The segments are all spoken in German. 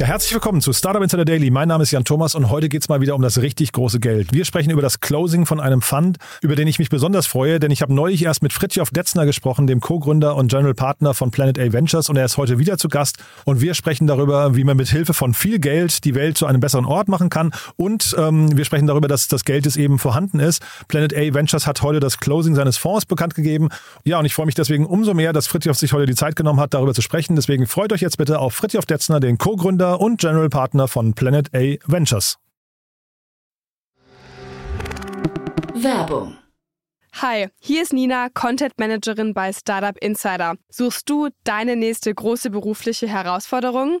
Ja, herzlich willkommen zu Startup Insider Daily. Mein Name ist Jan Thomas und heute geht's mal wieder um das richtig große Geld. Wir sprechen über das Closing von einem Fund, über den ich mich besonders freue, denn ich habe neulich erst mit Fritjof Detzner gesprochen, dem Co-Gründer und General Partner von Planet A Ventures und er ist heute wieder zu Gast und wir sprechen darüber, wie man mit Hilfe von viel Geld die Welt zu einem besseren Ort machen kann und ähm, wir sprechen darüber, dass das Geld es eben vorhanden ist. Planet A Ventures hat heute das Closing seines Fonds bekannt gegeben. Ja, und ich freue mich deswegen umso mehr, dass Fritjof sich heute die Zeit genommen hat, darüber zu sprechen. Deswegen freut euch jetzt bitte auf Fritjof Detzner, den Co-Gründer und General Partner von Planet A Ventures. Werbung. Hi, hier ist Nina, Content Managerin bei Startup Insider. Suchst du deine nächste große berufliche Herausforderung?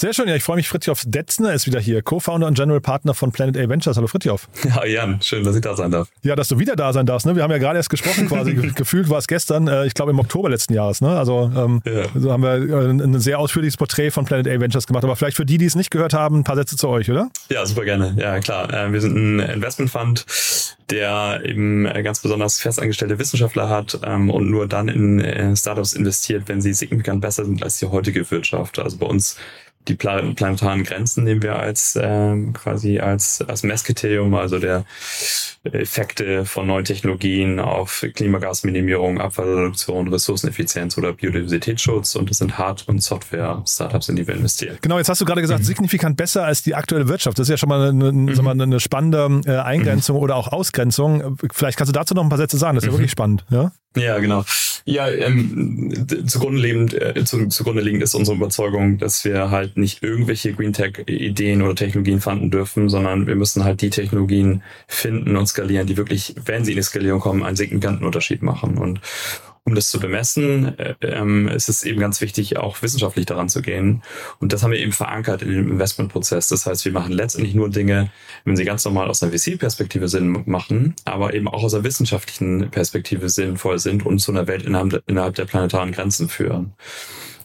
Sehr schön, ja, ich freue mich. Fritjof Detzner ist wieder hier, Co-Founder und General Partner von Planet A Ventures. Hallo Fritjof. Ja, Jan, schön, dass ich da sein darf. Ja, dass du wieder da sein darfst. Ne? Wir haben ja gerade erst gesprochen, quasi gefühlt war es gestern, äh, ich glaube im Oktober letzten Jahres. Ne? Also ähm, Ja. so haben wir äh, ein sehr ausführliches Porträt von Planet A Ventures gemacht. Aber vielleicht für die, die es nicht gehört haben, ein paar Sätze zu euch, oder? Ja, super gerne. Ja, klar. Äh, Wir sind ein Investmentfund, der eben äh, ganz besonders festangestellte Wissenschaftler hat ähm, und nur dann in äh, Startups investiert, wenn sie signifikant besser sind als die heutige Wirtschaft. Also bei uns die pla planetaren Grenzen nehmen wir als ähm, quasi als als Messkriterium, also der Effekte von neuen Technologien auf Klimagasminimierung, Abfallreduktion, Ressourceneffizienz oder Biodiversitätsschutz und das sind Hard- und Software-Startups, in die wir investieren. Genau, jetzt hast du gerade Mhm. gesagt, signifikant besser als die aktuelle Wirtschaft. Das ist ja schon mal eine, sag mal, eine spannende äh, Eingrenzung Mhm. oder auch Ausgrenzung. Vielleicht kannst du dazu noch ein paar Sätze sagen. Das ist ja wirklich spannend. Ja? Ja, genau. Ja, ähm, zugrunde liegend, äh, zu, zugrunde liegend ist unsere Überzeugung, dass wir halt nicht irgendwelche Green Tech-Ideen oder Technologien fanden dürfen, sondern wir müssen halt die Technologien finden und skalieren, die wirklich, wenn sie in die Skalierung kommen, einen signifikanten Unterschied machen. Und um das zu bemessen, äh, ähm, ist es eben ganz wichtig, auch wissenschaftlich daran zu gehen. Und das haben wir eben verankert in dem Investmentprozess. Das heißt, wir machen letztendlich nur Dinge, wenn sie ganz normal aus einer VC-Perspektive Sinn machen, aber eben auch aus einer wissenschaftlichen Perspektive sinnvoll sind und zu einer Welt innerhalb innerhalb der planetaren Grenzen führen.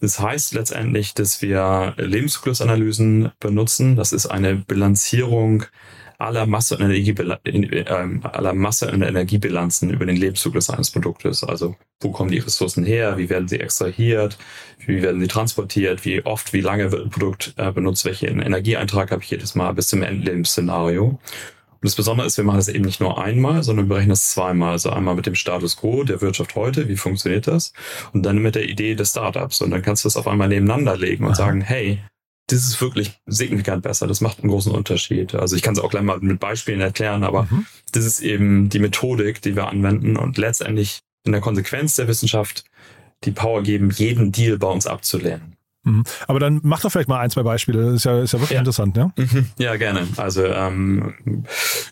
Das heißt letztendlich, dass wir Lebenszyklusanalysen benutzen. Das ist eine Bilanzierung aller Masse- und in- ähm, aller Masse- und Energiebilanzen über den Lebenszyklus eines Produktes. Also wo kommen die Ressourcen her, wie werden sie extrahiert, wie werden sie transportiert, wie oft, wie lange wird ein Produkt äh, benutzt, welchen Energieeintrag habe ich jedes Mal bis zum Endlebensszenario. Und das Besondere ist, wir machen das eben nicht nur einmal, sondern wir berechnen das zweimal. Also einmal mit dem Status quo der Wirtschaft heute, wie funktioniert das? Und dann mit der Idee des Startups. Und dann kannst du das auf einmal nebeneinander legen und sagen, hey, das ist wirklich signifikant besser. Das macht einen großen Unterschied. Also ich kann es auch gleich mal mit Beispielen erklären, aber Mhm. das ist eben die Methodik, die wir anwenden und letztendlich in der Konsequenz der Wissenschaft die Power geben, jeden Deal bei uns abzulehnen. Mhm. Aber dann mach doch vielleicht mal ein, zwei Beispiele. Das ist ja, ist ja wirklich Ja. interessant. Ja? Ja, gerne. Also ähm,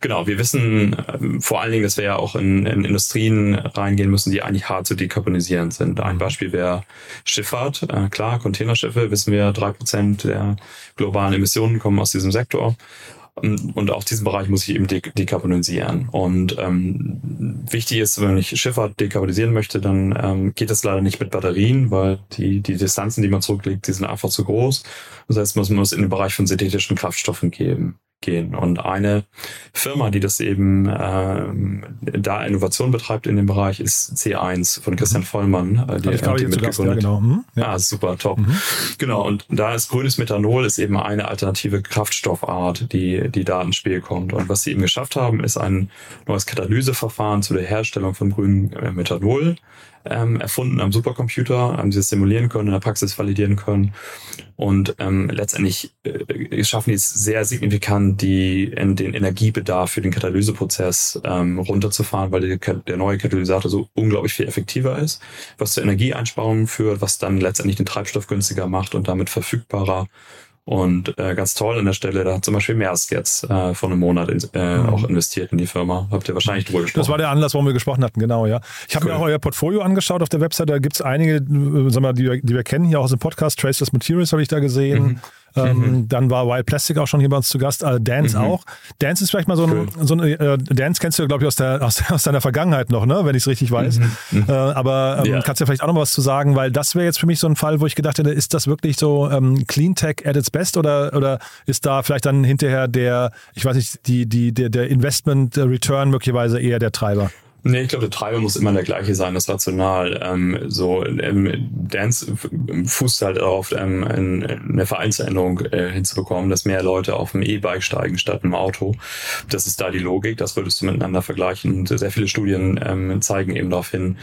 genau, wir wissen ähm, vor allen Dingen, dass wir ja auch in, in Industrien reingehen müssen, die eigentlich hart zu dekarbonisieren sind. Ein Beispiel wäre Schifffahrt. Äh, klar, Containerschiffe, wissen wir, drei Prozent der globalen Emissionen kommen aus diesem Sektor. Und und auch diesen Bereich muss ich eben de dekarbonisieren. Und ähm, wichtig ist, wenn ich Schifffahrt dekarbonisieren möchte, dann ähm, geht das leider nicht mit Batterien, weil die, die Distanzen, die man zurücklegt, die sind einfach zu groß. Das heißt, man muss in den Bereich von synthetischen Kraftstoffen geben. Gehen. Und eine Firma, die das eben ähm, da Innovation betreibt in dem Bereich, ist C1 von Christian Vollmann. Äh, Hatte ich hier zu Gast, ja, genau. Mhm. Ja. Ah, super, top. Mhm. Genau, und da ist grünes Methanol ist eben eine alternative Kraftstoffart, die, die da ins Spiel kommt. Und was sie eben geschafft haben, ist ein neues Katalyseverfahren zu der Herstellung von grünem äh, Methanol ähm, erfunden am Supercomputer, haben sie es simulieren können, in der Praxis validieren können. Und ähm, letztendlich äh, schaffen die es sehr signifikant, die, in den Energiebedarf für den Katalyseprozess ähm, runterzufahren, weil der, der neue Katalysator so unglaublich viel effektiver ist, was zur Energieeinsparung führt, was dann letztendlich den Treibstoff günstiger macht und damit verfügbarer und äh, ganz toll an der Stelle, da hat zum Beispiel Maersk jetzt äh, vor einem Monat äh, mhm. auch investiert in die Firma. Habt ihr wahrscheinlich drüber gesprochen. Das war der Anlass, warum wir gesprochen hatten, genau, ja. Ich habe cool. mir auch euer Portfolio angeschaut auf der Website. Da gibt es einige, äh, sagen wir, die, die wir kennen hier auch aus dem Podcast. Traceless Materials habe ich da gesehen. Mhm. Ähm, mhm. Dann war Wild Plastic auch schon hier bei uns zu Gast. Äh, Dance mhm. auch. Dance ist vielleicht mal so ein, cool. so ein äh, Dance kennst du, glaube ich, aus, der, aus, aus deiner Vergangenheit noch, ne? wenn ich es richtig weiß. Mhm. mhm. Äh, aber ähm, ja. kannst du ja vielleicht auch noch was zu sagen, weil das wäre jetzt für mich so ein Fall, wo ich gedacht hätte, ist das wirklich so ähm, Clean Tech at its best oder, oder ist da vielleicht dann hinterher der, ich weiß nicht, die, die, der, der Investment Return möglicherweise eher der Treiber? Nee, ich glaube, der Treiber muss immer der gleiche sein, das Rational. Ähm, so ähm, Dance fußt halt darauf, ähm, eine Vereinsänderung äh, hinzubekommen, dass mehr Leute auf dem E-Bike steigen statt im Auto. Das ist da die Logik, das würdest du miteinander vergleichen. Und sehr viele Studien ähm, zeigen eben darauf hin,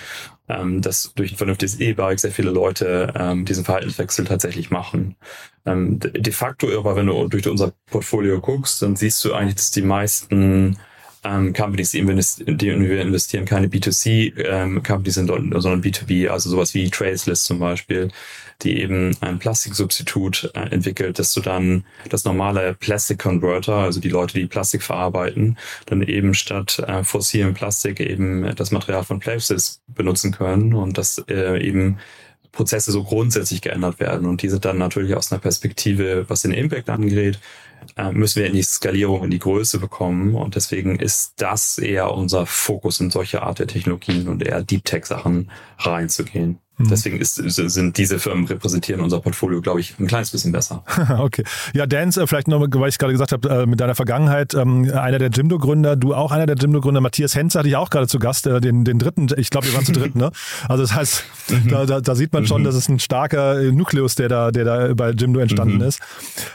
ähm, dass durch ein vernünftiges E-Bike sehr viele Leute ähm, diesen Verhaltenswechsel tatsächlich machen. Ähm, de facto aber, wenn du durch unser Portfolio guckst, dann siehst du eigentlich, dass die meisten ähm, Companies, die, die wir investieren, keine B2C-Companies ähm, sind, sondern B2B, also sowas wie Traceless zum Beispiel, die eben ein Plastiksubstitut äh, entwickelt, dass du dann das normale Plastic Converter, also die Leute, die Plastik verarbeiten, dann eben statt äh, fossilem Plastik eben das Material von Places benutzen können und das äh, eben Prozesse so grundsätzlich geändert werden. Und die sind dann natürlich aus einer Perspektive, was den Impact angeht, äh, müssen wir in die Skalierung, in die Größe bekommen. Und deswegen ist das eher unser Fokus in solche Art der Technologien und eher Deep Tech Sachen reinzugehen. Mhm. Deswegen ist, sind diese Firmen repräsentieren unser Portfolio, glaube ich, ein kleines bisschen besser. okay. Ja, Dance, äh, vielleicht noch, weil ich gerade gesagt habe, äh, mit deiner Vergangenheit, ähm, einer der Jimdo-Gründer, du auch einer der Jimdo-Gründer, Matthias Henze hatte ich auch gerade zu Gast, äh, den, den dritten, ich glaube, ihr waren zu dritt, ne? Also das heißt, mhm. da, da, da, sieht man schon, mhm. das ist ein starker Nukleus, der da, der da bei Jimdo entstanden ist.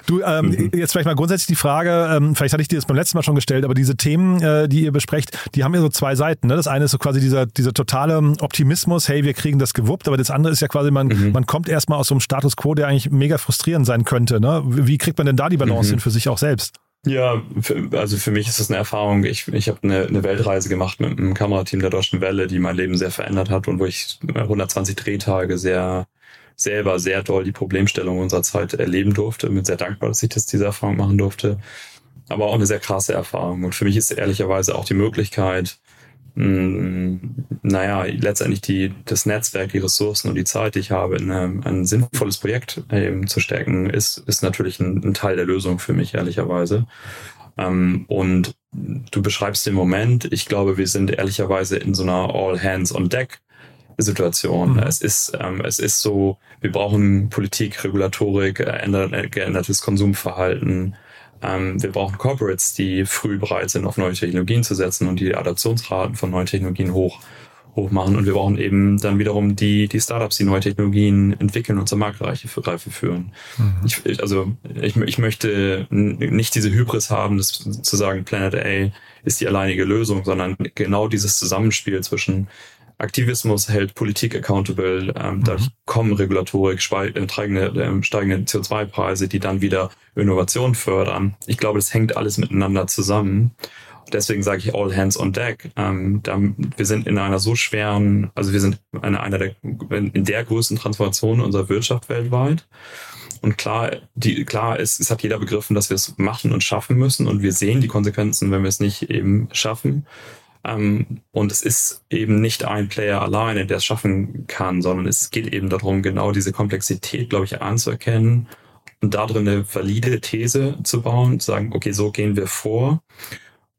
Du, ähm, jetzt vielleicht mal grundsätzlich die Frage, ähm, vielleicht hatte ich dir das beim letzten Mal schon gestellt, aber diese Themen, äh, die ihr besprecht, die haben ja so zwei Seiten. Ne? Das eine ist so quasi dieser, dieser totale Optimismus, hey, wir kriegen das gewuppt, aber das andere ist ja quasi, man, mhm. man kommt erstmal aus so einem Status quo, der eigentlich mega frustrierend sein könnte. Ne? Wie kriegt man denn da die Balance mhm. hin für sich auch selbst? Ja, für, also für mich ist das eine Erfahrung. Ich, ich habe eine, eine Weltreise gemacht mit einem Kamerateam der Deutschen Welle, die mein Leben sehr verändert hat und wo ich 120 Drehtage sehr selber sehr doll die Problemstellung unserer Zeit erleben durfte. Bin sehr dankbar, dass ich das diese Erfahrung machen durfte. Aber auch eine sehr krasse Erfahrung. Und für mich ist ehrlicherweise auch die Möglichkeit, mh, naja, letztendlich die, das Netzwerk, die Ressourcen und die Zeit, die ich habe, in ein, ein sinnvolles Projekt eben zu stecken, ist, ist natürlich ein, ein Teil der Lösung für mich, ehrlicherweise. Ähm, und du beschreibst den Moment. Ich glaube, wir sind ehrlicherweise in so einer All Hands on Deck Situation. Mhm. Es ist, ähm, es ist so, wir brauchen Politik, Regulatorik, äh, geändertes Konsumverhalten, ähm, wir brauchen Corporates, die früh bereit sind, auf neue Technologien zu setzen und die Adaptionsraten von neuen Technologien hoch, hoch machen. Und wir brauchen eben dann wiederum die, die Startups, die neue Technologien entwickeln und zur Marktreife führen. Mhm. Ich, also ich, ich möchte nicht diese Hybris haben, das zu sagen, Planet A ist die alleinige Lösung, sondern genau dieses Zusammenspiel zwischen Aktivismus hält Politik accountable, ähm, mhm. da kommen Regulatorik, äh, steigende, äh, steigende CO2-Preise, die dann wieder Innovation fördern. Ich glaube, das hängt alles miteinander zusammen. Deswegen sage ich all hands on deck. Ähm, da, wir sind in einer so schweren, also wir sind in einer der, in der größten Transformation unserer Wirtschaft weltweit. Und klar, die, klar ist, es hat jeder begriffen, dass wir es machen und schaffen müssen. Und wir sehen die Konsequenzen, wenn wir es nicht eben schaffen. Ähm, und es ist eben nicht ein Player alleine, der es schaffen kann, sondern es geht eben darum, genau diese Komplexität, glaube ich, anzuerkennen und darin eine valide These zu bauen, zu sagen, okay, so gehen wir vor.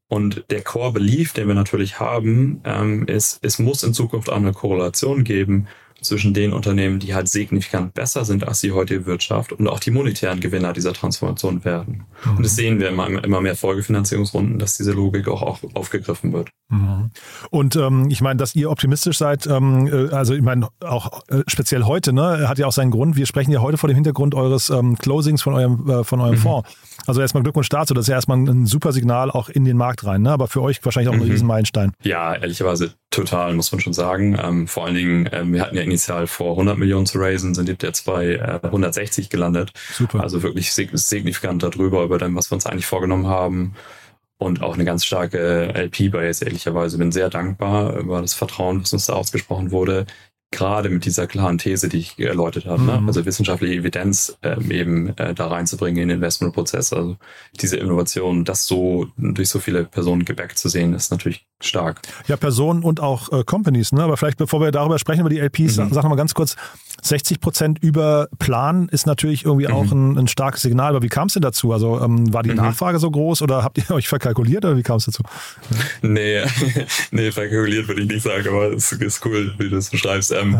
Und der Core Belief, den wir natürlich haben, ähm, ist, es muss in Zukunft auch eine Korrelation geben zwischen den Unternehmen, die halt signifikant besser sind als die heutige Wirtschaft und auch die monetären Gewinner dieser Transformation werden. Mhm. Und das sehen wir immer, immer mehr Folgefinanzierungsrunden, dass diese Logik auch, auch aufgegriffen wird. Mhm. Und ähm, ich meine, dass ihr optimistisch seid, ähm, äh, also ich meine, auch äh, speziell heute, ne, hat ja auch seinen Grund. Wir sprechen ja heute vor dem Hintergrund eures ähm, Closings von eurem, äh, von eurem mhm. Fonds. Also erstmal Glückwunsch dazu, das ist ja erstmal ein super Signal auch in den Markt rein, ne? aber für euch wahrscheinlich auch ein mhm. Riesenmeilenstein. Ja, ehrlicherweise total, muss man schon sagen. Ähm, vor allen Dingen, ähm, wir hatten ja initial vor 100 Millionen zu raisen, sind jetzt bei äh, 160 gelandet. Super. Also wirklich signifikant darüber, über dem, was wir uns eigentlich vorgenommen haben und auch eine ganz starke LP-Base, ehrlicherweise. Bin sehr dankbar über das Vertrauen, was uns da ausgesprochen wurde gerade mit dieser klaren These, die ich erläutert habe, ne? mhm. ne? also wissenschaftliche Evidenz ähm, eben äh, da reinzubringen in den Investmentprozess. Also diese Innovation, das so durch so viele Personen gebackt zu sehen, ist natürlich stark. Ja, Personen und auch äh, Companies, ne? Aber vielleicht bevor wir darüber sprechen, über die LPs, mhm. sag noch mal ganz kurz, 60 Prozent über Plan ist natürlich irgendwie mhm. auch ein, ein, starkes Signal. Aber wie kam es denn dazu? Also ähm, war die mhm. Nachfrage so groß oder habt ihr euch verkalkuliert oder wie kam es dazu? Nee, nee, verkalkuliert würde ich nicht sagen, aber es ist cool, wie du es beschreibst. Ähm,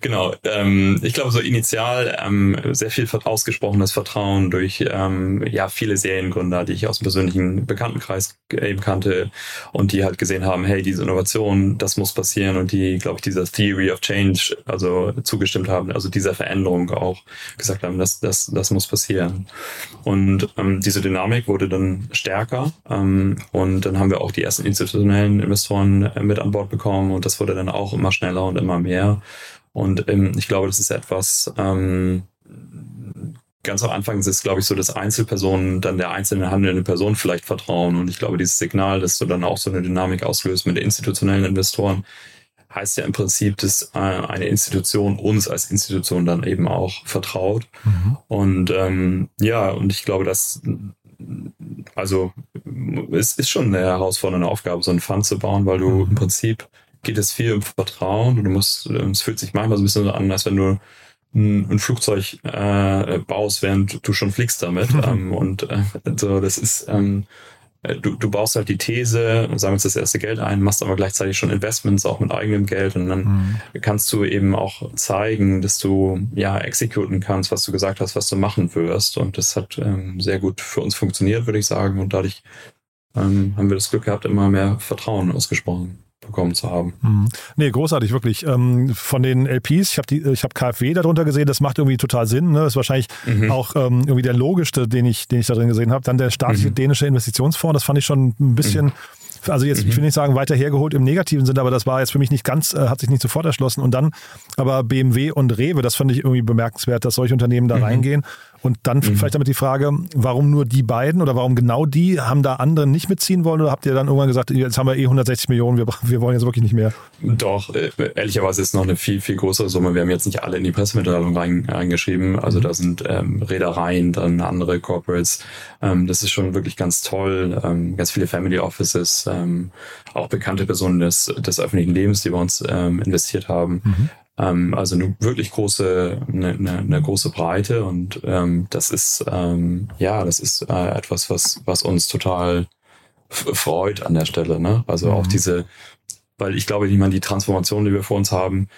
genau, ähm, ich glaube so initial ähm, sehr viel ausgesprochenes Vertrauen durch ähm, ja viele Seriengründer, die ich aus dem persönlichen Bekanntenkreis eben kannte und die halt gesehen haben, hey, diese Innovation, das muss passieren und die, glaube ich, dieser Theory of Change, also zugestimmt haben, also dieser Veränderung auch gesagt haben, das, das, das muss passieren. Und ähm, diese Dynamik wurde dann stärker ähm, und dann haben wir auch die ersten institutionellen Investoren äh, mit an Bord bekommen und das wurde dann auch immer schneller und immer mehr. Und ähm, ich glaube, das ist etwas, ähm, ganz am Anfang ist es, glaube ich, so, dass Einzelpersonen dann der einzelnen handelnden Person vielleicht vertrauen. Und ich glaube, dieses Signal, dass du dann auch so eine Dynamik auslöst mit institutionellen Investoren, heißt ja im Prinzip, dass äh, eine Institution uns als Institution dann eben auch vertraut. Mhm. Und ähm, ja, und ich glaube, dass also es ist schon eine herausfordernde Aufgabe, so einen Fund zu bauen, weil du mhm. im Prinzip geht es viel um Vertrauen und du musst, es fühlt sich manchmal so ein bisschen so an, als wenn du ein, ein Flugzeug äh, baust, während du schon fliegst damit. Mhm. Ähm, und äh, so, das ist, ähm, äh, du, du baust halt die These, sammelst das erste Geld ein, machst aber gleichzeitig schon Investments auch mit eigenem Geld und dann mhm. kannst du eben auch zeigen, dass du ja exekuten kannst, was du gesagt hast, was du machen wirst. Und das hat ähm, sehr gut für uns funktioniert, würde ich sagen. Und dadurch ähm, haben wir das Glück gehabt, immer mehr Vertrauen ausgesprochen bekommen zu haben. Mhm. Nee, großartig, wirklich. Ähm, von den LPs, ich habe hab KfW darunter gesehen, das macht irgendwie total Sinn. Ne? Das ist wahrscheinlich mhm. auch ähm, irgendwie der logischste, den ich, den ich da drin gesehen habe. Dann der staatliche mhm. dänische Investitionsfonds, das fand ich schon ein bisschen. Mhm also jetzt, mhm. ich will nicht sagen weiter hergeholt im negativen Sinne, aber das war jetzt für mich nicht ganz, äh, hat sich nicht sofort erschlossen. Und dann aber BMW und Rewe, das fand ich irgendwie bemerkenswert, dass solche Unternehmen da mhm. reingehen. Und dann mhm. vielleicht damit die Frage, warum nur die beiden oder warum genau die? Haben da andere nicht mitziehen wollen oder habt ihr dann irgendwann gesagt, jetzt haben wir eh 160 Millionen, wir, wir wollen jetzt wirklich nicht mehr? Doch, äh, ehrlicherweise ist es noch eine viel, viel größere Summe. Wir haben jetzt nicht alle in die Pressemitteilung rein, reingeschrieben. Also da sind ähm, Reedereien, dann andere Corporates. Ähm, das ist schon wirklich ganz toll. Ähm, ganz viele Family Offices, ähm, auch bekannte Personen des, des öffentlichen Lebens, die bei uns ähm, investiert haben. Mhm. Ähm, also eine wirklich große, eine, eine, eine große Breite und ähm, das ist ähm, ja, das ist äh, etwas, was was uns total freut an der Stelle. Ne? Also mhm. auch diese, weil ich glaube, ich meine, die Transformation, die wir vor uns haben,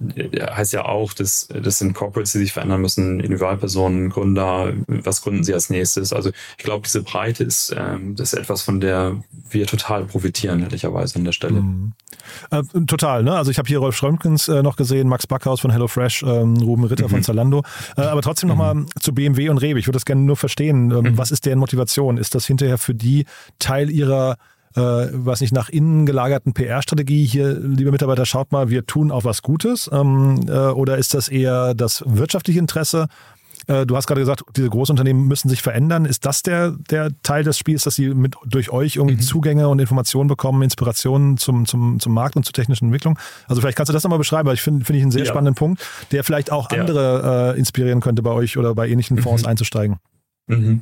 heißt ja auch, dass das sind Corporates, die sich verändern müssen, Individualpersonen, Gründer, was gründen sie als nächstes? Also ich glaube, diese Breite ist, ähm, das ist etwas, von der wir total profitieren, ehrlicherweise an der Stelle. Mhm. Äh, total, ne? Also ich habe hier Rolf Schrömkens äh, noch gesehen, Max Backhaus von HelloFresh, ähm, Ruben Ritter mhm. von Zalando. Äh, aber trotzdem nochmal mhm. zu BMW und Rewe. Ich würde das gerne nur verstehen. Ähm, mhm. Was ist deren Motivation? Ist das hinterher für die Teil ihrer äh, was nicht nach innen gelagerten PR-Strategie hier, liebe Mitarbeiter, schaut mal, wir tun auch was Gutes? Ähm, äh, oder ist das eher das wirtschaftliche Interesse? Äh, du hast gerade gesagt, diese Großunternehmen müssen sich verändern. Ist das der, der Teil des Spiels, dass sie mit durch euch irgendwie mhm. Zugänge und Informationen bekommen, Inspirationen zum, zum, zum Markt und zur technischen Entwicklung? Also vielleicht kannst du das nochmal beschreiben, weil ich finde find ich einen sehr ja. spannenden Punkt, der vielleicht auch ja. andere äh, inspirieren könnte, bei euch oder bei ähnlichen Fonds mhm. einzusteigen. Mhm.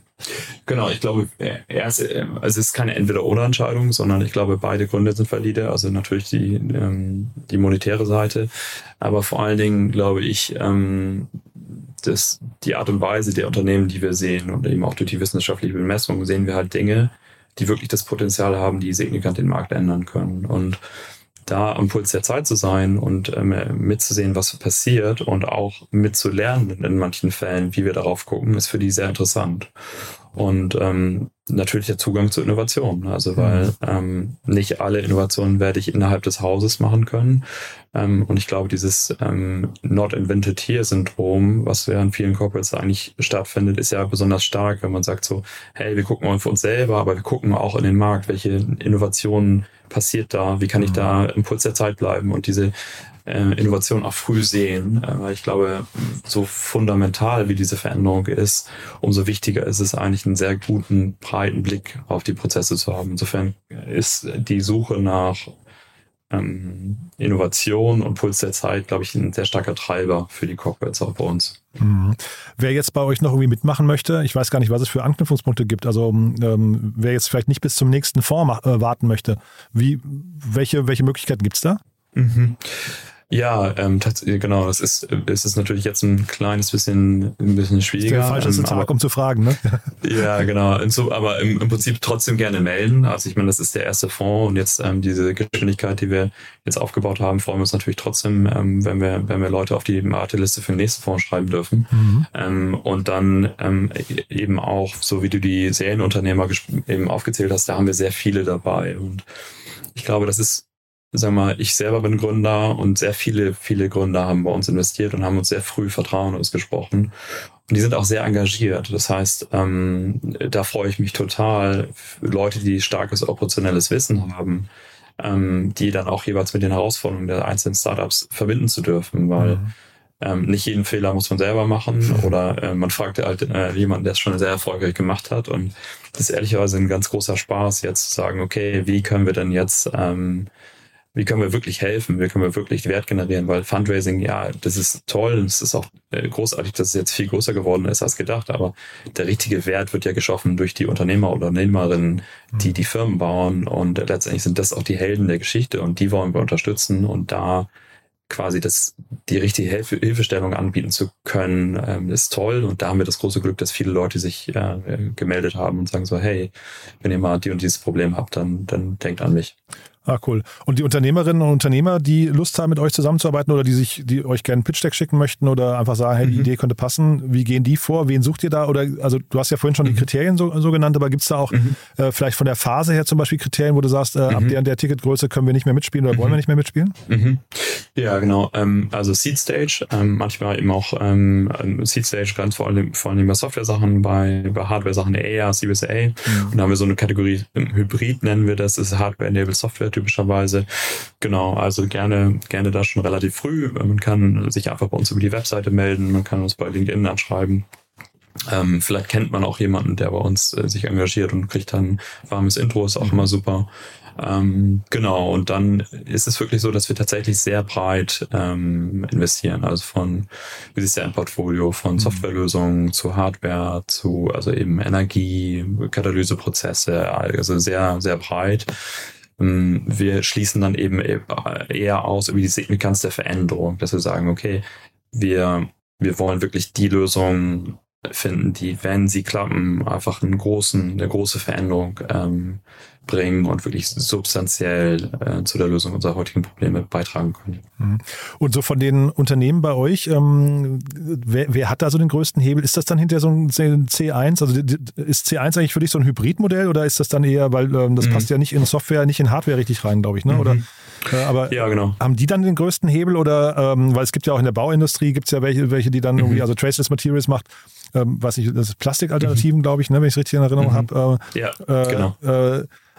Genau, ich glaube, erst, also es ist keine Entweder-Oder-Entscheidung, sondern ich glaube, beide Gründe sind valide. Also natürlich die, ähm, die monetäre Seite, aber vor allen Dingen glaube ich, ähm, dass die Art und Weise der Unternehmen, die wir sehen und eben auch durch die wissenschaftliche Bemessung sehen wir halt Dinge, die wirklich das Potenzial haben, die signifikant den Markt ändern können. Und da am Puls der Zeit zu sein und ähm, mitzusehen, was passiert und auch mitzulernen in manchen Fällen, wie wir darauf gucken, ist für die sehr interessant. Und ähm, natürlich der Zugang zu Innovationen. Also weil mhm. ähm, nicht alle Innovationen werde ich innerhalb des Hauses machen können. Ähm, und ich glaube, dieses ähm, Not Invented Here Syndrom, was ja in vielen Corporates eigentlich stattfindet, ist ja besonders stark, wenn man sagt so, hey, wir gucken mal für uns selber, aber wir gucken auch in den Markt, welche Innovationen passiert da, wie kann ich da mhm. im Puls der Zeit bleiben und diese äh, Innovation auch früh sehen, äh, weil ich glaube, so fundamental wie diese Veränderung ist, umso wichtiger ist es eigentlich einen sehr guten, breiten Blick auf die Prozesse zu haben. Insofern ist die Suche nach ähm, Innovation und Puls der Zeit, glaube ich, ein sehr starker Treiber für die Corporates auch bei uns. Mhm. Wer jetzt bei euch noch irgendwie mitmachen möchte, ich weiß gar nicht, was es für Anknüpfungspunkte gibt. Also ähm, wer jetzt vielleicht nicht bis zum nächsten Fonds äh, warten möchte, wie, welche, welche Möglichkeiten gibt es da? Mhm. Ja, ähm, genau. Es ist, es ist natürlich jetzt ein kleines bisschen, ein bisschen schwieriger. Das ist der falsche ähm, Tag, um zu fragen, ne? ja, genau. So, aber im, im Prinzip trotzdem gerne melden. Also ich meine, das ist der erste Fonds und jetzt ähm, diese Geschwindigkeit, die wir jetzt aufgebaut haben, freuen wir uns natürlich trotzdem, ähm, wenn wir, wenn wir Leute auf die Warteliste für den nächsten Fonds schreiben dürfen. Mhm. Ähm, und dann ähm, eben auch, so wie du die Serienunternehmer eben aufgezählt hast, da haben wir sehr viele dabei. Und ich glaube, das ist sag mal, ich selber bin Gründer und sehr viele, viele Gründer haben bei uns investiert und haben uns sehr früh Vertrauen ausgesprochen. Und die sind auch sehr engagiert. Das heißt, ähm, da freue ich mich total. Leute, die starkes operationelles Wissen haben, ähm, die dann auch jeweils mit den Herausforderungen der einzelnen Startups verbinden zu dürfen, weil mhm. ähm, nicht jeden Fehler muss man selber machen oder äh, man fragt halt äh, jemanden, der es schon sehr erfolgreich gemacht hat. Und das ist ehrlicherweise ein ganz großer Spaß, jetzt zu sagen, okay, wie können wir denn jetzt ähm, wie können wir wirklich helfen, wie können wir wirklich Wert generieren, weil Fundraising, ja, das ist toll und es ist auch äh, großartig, dass es jetzt viel größer geworden ist als gedacht, aber der richtige Wert wird ja geschaffen durch die Unternehmer oder Unternehmerinnen, die mhm. die Firmen bauen und letztendlich sind das auch die Helden der Geschichte und die wollen wir unterstützen und da quasi das, die richtige Hilfe, Hilfestellung anbieten zu können, ähm, ist toll. Und da haben wir das große Glück, dass viele Leute sich äh, gemeldet haben und sagen so, hey, wenn ihr mal die und dieses Problem habt, dann, dann denkt an mich. Ah, cool. Und die Unternehmerinnen und Unternehmer, die Lust haben, mit euch zusammenzuarbeiten oder die sich, die euch gerne einen Pitch-Deck schicken möchten oder einfach sagen, hey, die mhm. Idee könnte passen, wie gehen die vor? Wen sucht ihr da? Oder also du hast ja vorhin schon mhm. die Kriterien so, so genannt, aber gibt es da auch mhm. äh, vielleicht von der Phase her zum Beispiel Kriterien, wo du sagst, äh, ab mhm. der, der Ticketgröße können wir nicht mehr mitspielen oder wollen wir mhm. nicht mehr mitspielen? Ja, genau. Ähm, also Seed Stage, ähm, manchmal eben auch ähm, Seed Stage ganz vor allem, vor allem bei Software-Sachen, bei, bei Hardware-Sachen eher Series A. Und da haben wir so eine Kategorie Hybrid, nennen wir das, ist Hardware-Enabled Software typischerweise. Genau, also gerne, gerne da schon relativ früh. Man kann sich einfach bei uns über die Webseite melden, man kann uns bei LinkedIn anschreiben. Ähm, vielleicht kennt man auch jemanden, der bei uns äh, sich engagiert und kriegt dann warmes Intro, ist auch mhm. immer super. Ähm, genau, und dann ist es wirklich so, dass wir tatsächlich sehr breit ähm, investieren. Also von, wie ist ja ein Portfolio von mhm. Softwarelösungen zu Hardware, zu also eben Energie, Katalyseprozesse, also sehr, sehr breit. Ähm, wir schließen dann eben eher aus über die Signifikanz der Veränderung, dass wir sagen, okay, wir, wir wollen wirklich die Lösung finden, die, wenn sie klappen, einfach einen großen, eine große Veränderung ähm, bringen und wirklich substanziell äh, zu der Lösung unserer heutigen Probleme beitragen können. Mhm. Und so von den Unternehmen bei euch, ähm, wer, wer hat da so den größten Hebel? Ist das dann hinter so ein C1? Also ist C1 eigentlich für dich so ein Hybridmodell oder ist das dann eher, weil ähm, das mhm. passt ja nicht in Software, nicht in Hardware richtig rein, glaube ich, ne? Oder, mhm. äh, aber ja, genau. haben die dann den größten Hebel oder, ähm, weil es gibt ja auch in der Bauindustrie, gibt es ja welche, welche, die dann mhm. irgendwie, also Traceless Materials macht, ähm, was ich, das ist Plastikalternativen, mhm. glaube ich, ne, wenn ich es richtig in Erinnerung mhm. habe. Äh, ja, äh, genau.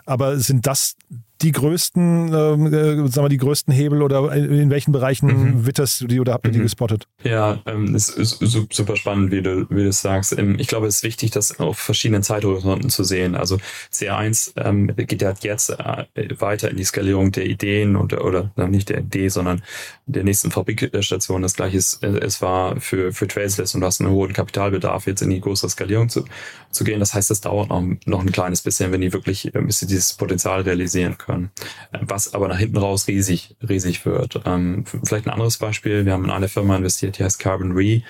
Aber sind das die größten, ähm, äh, sagen wir, die größten Hebel oder in welchen Bereichen mhm. witterst du die oder habt ihr mhm. die gespottet? Ja, ähm, es ist super spannend, wie du, wie du es sagst. Ähm, ich glaube, es ist wichtig, das auf verschiedenen Zeithorizonten zu sehen. Also CR1 ähm, geht ja jetzt äh, weiter in die Skalierung der Ideen und oder nicht der Idee, sondern der nächsten Fabrikstation. Das gleiche ist, äh, es war für, für Traceless und du hast einen hohen Kapitalbedarf, jetzt in die größere Skalierung zu, zu gehen. Das heißt, es dauert noch, noch ein kleines bisschen, wenn die wirklich, äh, bis sie dieses Potenzial realisieren können können. Was aber nach hinten raus riesig, riesig wird. Ähm, vielleicht ein anderes Beispiel. Wir haben in eine Firma investiert, die heißt Carbon Re.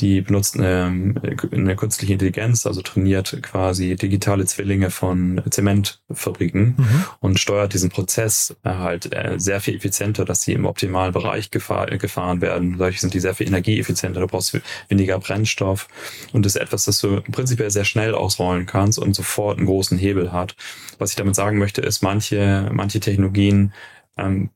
Die benutzt eine, eine künstliche Intelligenz, also trainiert quasi digitale Zwillinge von Zementfabriken mhm. und steuert diesen Prozess äh, halt äh, sehr viel effizienter, dass sie im optimalen Bereich gefahr, gefahren werden. Dadurch sind die sehr viel energieeffizienter, du brauchst weniger Brennstoff und das ist etwas, das du prinzipiell sehr schnell ausrollen kannst und sofort einen großen Hebel hat. Was ich damit sagen möchte, ist, manche, manche Technologien ähm,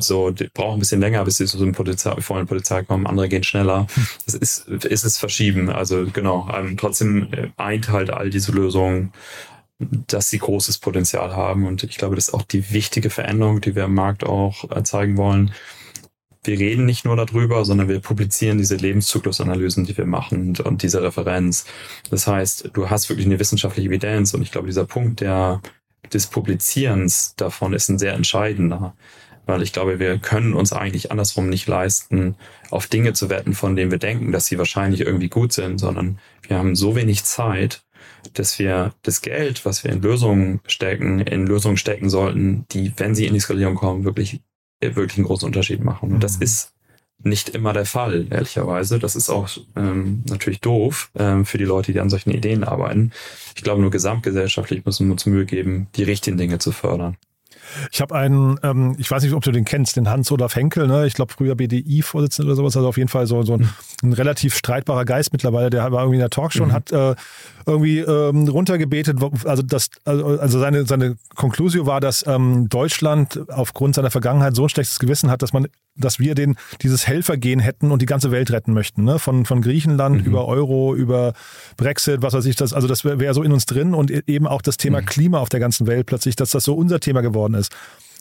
so, die brauchen ein bisschen länger, bis sie zu so einem Potenzial, vollen Potenzial kommen. Andere gehen schneller. Es ist, ist es verschieben. Also genau. Ähm, trotzdem äh, eint halt all diese Lösungen, dass sie großes Potenzial haben. Und ich glaube, das ist auch die wichtige Veränderung, die wir im Markt auch äh, zeigen wollen. Wir reden nicht nur darüber, sondern wir publizieren diese Lebenszyklusanalysen, die wir machen und, und diese Referenz. Das heißt, du hast wirklich eine wissenschaftliche Evidenz und ich glaube, dieser Punkt, der des Publizierens davon ist ein sehr entscheidender. Weil ich glaube, wir können uns eigentlich andersrum nicht leisten, auf Dinge zu wetten, von denen wir denken, dass sie wahrscheinlich irgendwie gut sind, sondern wir haben so wenig Zeit, dass wir das Geld, was wir in Lösungen stecken, in Lösungen stecken sollten, die, wenn sie in die Skalierung kommen, wirklich, wirklich einen großen Unterschied machen. Und das mhm. ist nicht immer der Fall, ehrlicherweise. Das ist auch ähm, natürlich doof ähm, für die Leute, die an solchen Ideen arbeiten. Ich glaube, nur gesamtgesellschaftlich müssen wir uns Mühe geben, die richtigen Dinge zu fördern. Ich habe einen, ähm, ich weiß nicht, ob du den kennst, den Hans-Olaf Henkel, ne? ich glaube früher BDI-Vorsitzender oder sowas, also auf jeden Fall so, so ein, ein, relativ streitbarer Geist mittlerweile, der war irgendwie in der Talkshow mhm. und hat äh, irgendwie ähm, runtergebetet, also das, also, also seine, seine Konklusio war, dass ähm, Deutschland aufgrund seiner Vergangenheit so ein schlechtes Gewissen hat, dass man, dass wir den dieses Helfergehen hätten und die ganze Welt retten möchten. Ne? Von, von Griechenland mhm. über Euro, über Brexit, was weiß ich, das, also das wäre wär so in uns drin und e-, eben auch das Thema mhm. Klima auf der ganzen Welt plötzlich, dass das so unser Thema geworden ist.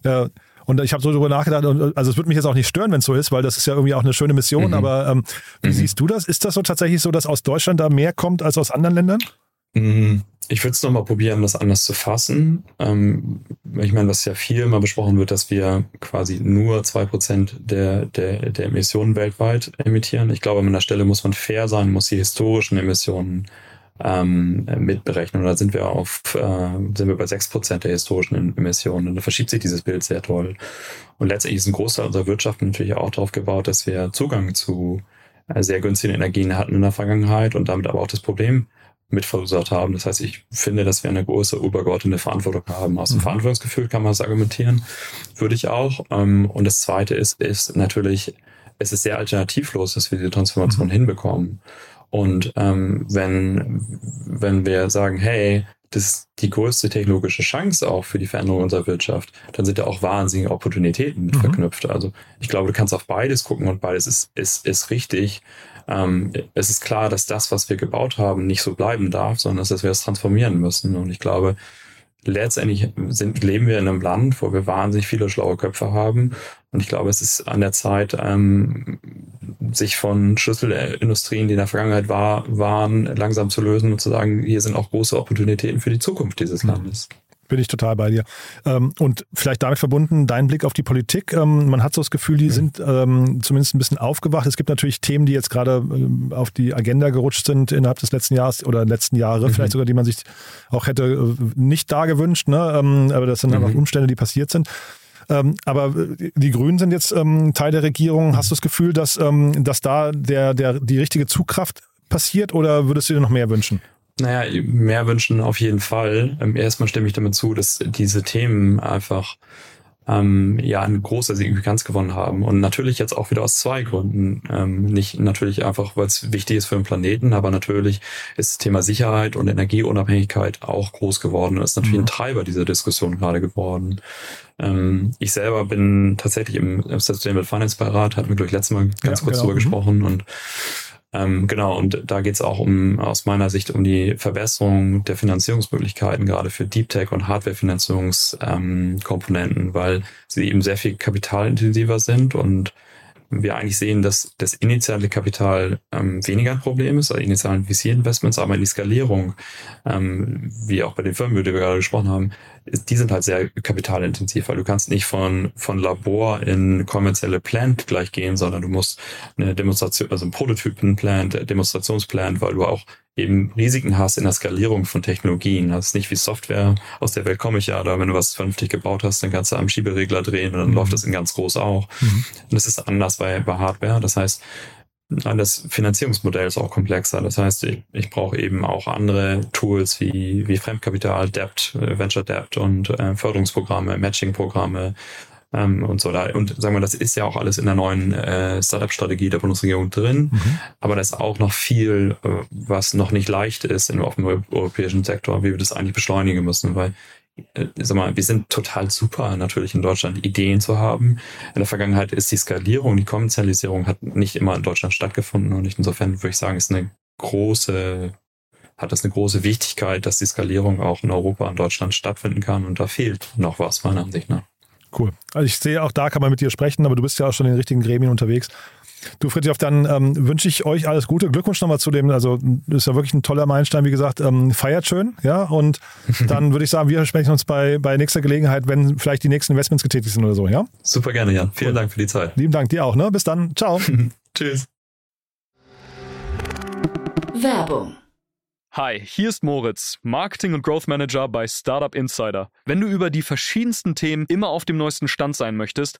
Äh, und ich habe so darüber nachgedacht, also es würde mich jetzt auch nicht stören, wenn es so ist, weil das ist ja irgendwie auch eine schöne Mission. Mhm. Aber ähm, wie mhm. siehst du das? Ist das so tatsächlich so, dass aus Deutschland da mehr kommt als aus anderen Ländern? Mhm. Ich würde es nochmal probieren, das anders zu fassen. Ähm, ich meine, was ja viel mal besprochen wird, dass wir quasi nur zwei Prozent der, der, der Emissionen weltweit emittieren. Ich glaube, an der Stelle muss man fair sein, muss die historischen Emissionen ähm, mitberechnen. Und da sind wir auf, äh, sind wir bei sechs Prozent der historischen Emissionen. Und da verschiebt sich dieses Bild sehr toll. Und letztendlich ist ein Großteil unserer Wirtschaft natürlich auch darauf gebaut, dass wir Zugang zu äh, sehr günstigen Energien hatten in der Vergangenheit und damit aber auch das Problem mit verursacht haben. Das heißt, ich finde, dass wir eine große übergeordnete Verantwortung haben. Aus dem mhm. Verantwortungsgefühl kann man es argumentieren, würde ich auch. Ähm, und das Zweite ist, ist natürlich, es ist sehr alternativlos, dass wir diese Transformation mhm. hinbekommen. Und ähm, wenn, wenn wir sagen, hey, das ist die größte technologische Chance auch für die Veränderung unserer Wirtschaft, dann sind da auch wahnsinnige Opportunitäten mit mhm. verknüpft. Also ich glaube, du kannst auf beides gucken und beides ist, ist, ist richtig. Ähm, es ist klar, dass das, was wir gebaut haben, nicht so bleiben darf, sondern dass wir es transformieren müssen. Und ich glaube, letztendlich sind, leben wir in einem Land, wo wir wahnsinnig viele schlaue Köpfe haben. Und ich glaube, es ist an der Zeit, ähm, sich von Schlüsselindustrien, die in der Vergangenheit war, waren, langsam zu lösen und zu sagen, hier sind auch große Opportunitäten für die Zukunft dieses mhm. Bin ich total bei dir. Ähm, und vielleicht damit verbunden, dein Blick auf die Politik. Ähm, man hat so das Gefühl, die sind ähm, zumindest ein bisschen aufgewacht. Es gibt natürlich Themen, die jetzt gerade auf die Agenda gerutscht sind innerhalb des letzten Jahres oder letzten Jahre, mhm. vielleicht sogar, die man sich auch hätte äh, nicht da gewünscht. Ne? aber das sind mhm. einfach Umstände, die passiert sind. aber äh, die Grünen sind jetzt Teil der Regierung. Hast du das Gefühl, dass, dass da der, der, die richtige Zugkraft passiert oder würdest du dir noch mehr wünschen? Naja, mehr wünschen auf jeden Fall. Ähm, erstmal stimme ich damit zu, dass diese Themen einfach ähm, ja eine große Signifikanz gewonnen haben. Und natürlich jetzt auch wieder aus zwei Gründen. Ähm, nicht natürlich einfach, weil es wichtig ist für den Planeten, aber natürlich ist das Thema Sicherheit und Energieunabhängigkeit auch groß geworden und ist natürlich mhm. ein Treiber dieser Diskussion gerade geworden. Ähm, ich selber bin tatsächlich im, im Sustainable Finance Beirat, hatten wir, glaube ich, letztes Mal ganz ja, kurz genau. drüber mhm. gesprochen und ähm, genau, und da geht es auch um aus meiner Sicht um die Verbesserung der Finanzierungsmöglichkeiten, gerade für Deep Tech und Hardware-Finanzierungskomponenten, ähm, weil sie eben sehr viel kapitalintensiver sind und wir eigentlich sehen, dass das initiale Kapital ähm, weniger ein Problem ist, also initialen VC-Investments, aber die Skalierung, ähm, wie auch bei den Firmen, über die wir gerade gesprochen haben, die sind halt sehr kapitalintensiv, weil du kannst nicht von, von Labor in kommerzielle Plant gleich gehen, sondern du musst eine Demonstration, also ein Prototypen-Plant, Demonstrationsplant, weil du auch eben Risiken hast in der Skalierung von Technologien. Das ist nicht wie Software, aus der Welt komme ich ja, da wenn du was vernünftig gebaut hast, dann kannst du am Schieberegler drehen und dann mhm. läuft das in ganz groß auch. Mhm. Und das ist anders bei, bei Hardware. Das heißt, das Finanzierungsmodell ist auch komplexer. Das heißt, ich, ich brauche eben auch andere Tools wie, wie Fremdkapital, Debt, äh, Venture Debt und äh, Förderungsprogramme, Matching-Programme ähm, und so. Da. Und sagen wir, das ist ja auch alles in der neuen äh, Startup-Strategie der Bundesregierung drin. Mhm. Aber da ist auch noch viel, äh, was noch nicht leicht ist in, auf dem europäischen Sektor, wie wir das eigentlich beschleunigen müssen, weil äh, sag mal, wir sind total super natürlich in Deutschland, Ideen zu haben. In der Vergangenheit ist die Skalierung, die Kommerzialisierung hat nicht immer in Deutschland stattgefunden und insofern würde ich sagen, ist eine große, hat das eine große Wichtigkeit, dass die Skalierung auch in Europa und Deutschland stattfinden kann und da fehlt noch was meiner Ansicht nach. Cool. Also ich sehe, auch da kann man mit dir sprechen, aber du bist ja auch schon in den richtigen Gremien unterwegs. Du, Fritjof, dann ähm, wünsche ich euch alles Gute. Glückwunsch nochmal zu dem, also ist ja wirklich ein toller Meilenstein, wie gesagt, ähm, feiert schön, ja, und dann würde ich sagen, wir sprechen uns bei, bei nächster Gelegenheit, wenn vielleicht die nächsten Investments getätigt sind oder so, ja? Super gerne, Jan. Vielen cool. Dank für die Zeit. Lieben Dank dir auch, ne? Bis dann. Ciao. Tschüss. Werbung Hi, hier ist Moritz, Marketing und Growth Manager bei Startup Insider. Wenn du über die verschiedensten Themen immer auf dem neuesten Stand sein möchtest,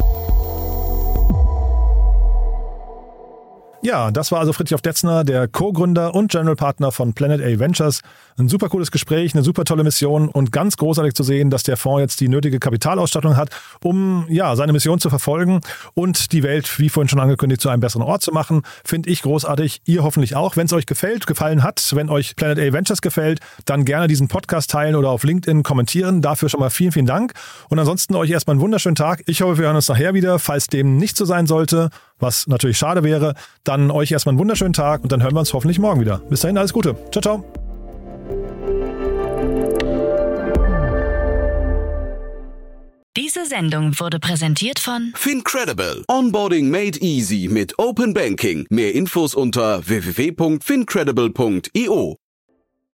Ja, das war also Fritjof Detzner, der Co-Gründer und General Partner von Planet A Ventures. Ein super cooles Gespräch, eine super tolle Mission und ganz großartig zu sehen, dass der Fonds jetzt die nötige Kapitalausstattung hat, um ja, seine Mission zu verfolgen und die Welt, wie vorhin schon angekündigt, zu einem besseren Ort zu machen. Finde ich großartig. Ihr hoffentlich auch. Wenn es euch gefällt, gefallen hat, wenn euch Planet A Ventures gefällt, dann gerne diesen Podcast teilen oder auf LinkedIn kommentieren. Dafür schon mal vielen, vielen Dank. Und ansonsten euch erstmal einen wunderschönen Tag. Ich hoffe, wir hören uns nachher wieder. Falls dem nicht so sein sollte, was natürlich schade wäre, dann euch erstmal einen wunderschönen Tag und dann hören wir uns hoffentlich morgen wieder. Bis dahin, alles Gute. Ciao, ciao. Diese Sendung wurde präsentiert von Fincredible. Onboarding made easy mit Open Banking. Mehr Infos unter www.fincredible.io.